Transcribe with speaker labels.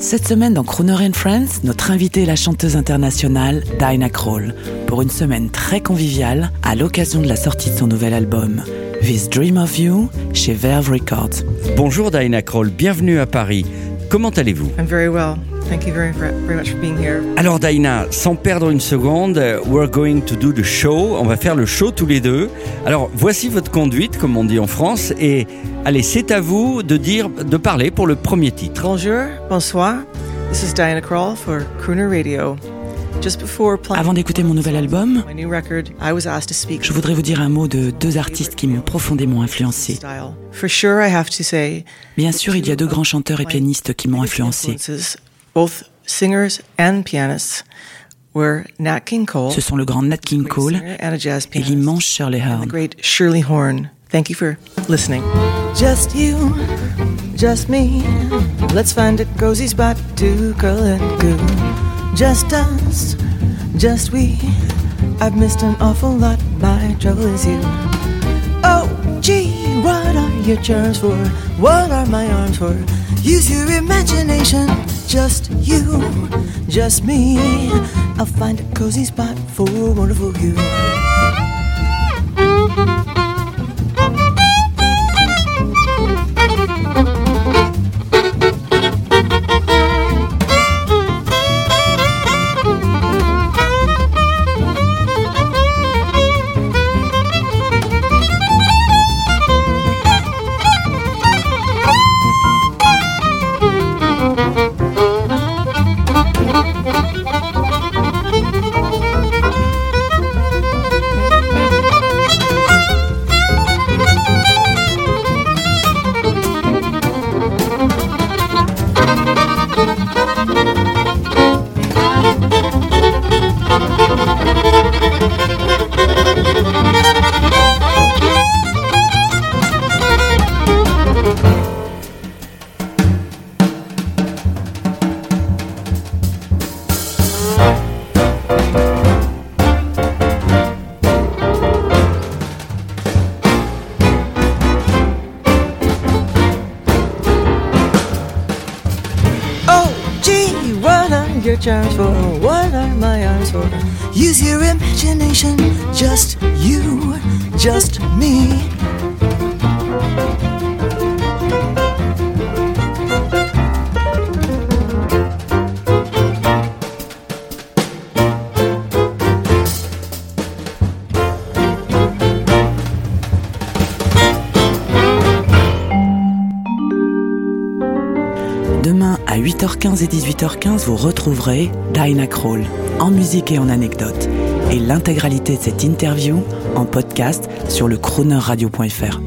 Speaker 1: Cette semaine dans Croner and Friends, notre invitée est la chanteuse internationale Dinah Kroll pour une semaine très conviviale à l'occasion de la sortie de son nouvel album This Dream of You chez Verve Records.
Speaker 2: Bonjour Diana Kroll, bienvenue à Paris. Comment allez-vous?
Speaker 3: I'm very well. Thank you very, very much for being here.
Speaker 2: Alors Diana, sans perdre une seconde, we're going to do the show. On va faire le show tous les deux. Alors voici votre conduite, comme on dit en France, et allez, c'est à vous de dire, de parler pour le premier titre.
Speaker 3: Bonjour, bonsoir. This is Diana Krall for Crooner Radio. Just before playing
Speaker 1: Avant d'écouter mon nouvel album,
Speaker 3: my new record, I was asked to speak.
Speaker 1: je voudrais vous dire un mot de deux artistes qui m'ont profondément influencé.
Speaker 3: Style. For sure, I have to say,
Speaker 1: Bien sûr, il y a deux grands chanteurs et pianistes qui m'ont influencé.
Speaker 3: Influences, both singers and pianists, were Nat King Cole,
Speaker 1: Ce sont le grand Nat King
Speaker 3: great
Speaker 1: Cole
Speaker 3: and a jazz
Speaker 1: et
Speaker 3: pianist,
Speaker 1: l'immense Shirley
Speaker 3: and the
Speaker 1: Horn.
Speaker 3: great Shirley Horn. Thank you for listening. Just you, just me. Let's find a cozy spot to curl and goo. Just us, just we. I've missed an awful lot. My trouble is you. Oh, gee, what are your charms for? What are my arms for? Use your imagination. Just you, just me. I'll find a cozy spot for a wonderful you. What charms for? What are my arms for? Use your imagination, just you, just me.
Speaker 1: À 8h15 et 18h15, vous retrouverez Dinah Kroll en musique et en anecdotes. Et l'intégralité de cette interview en podcast sur le croonerradio.fr.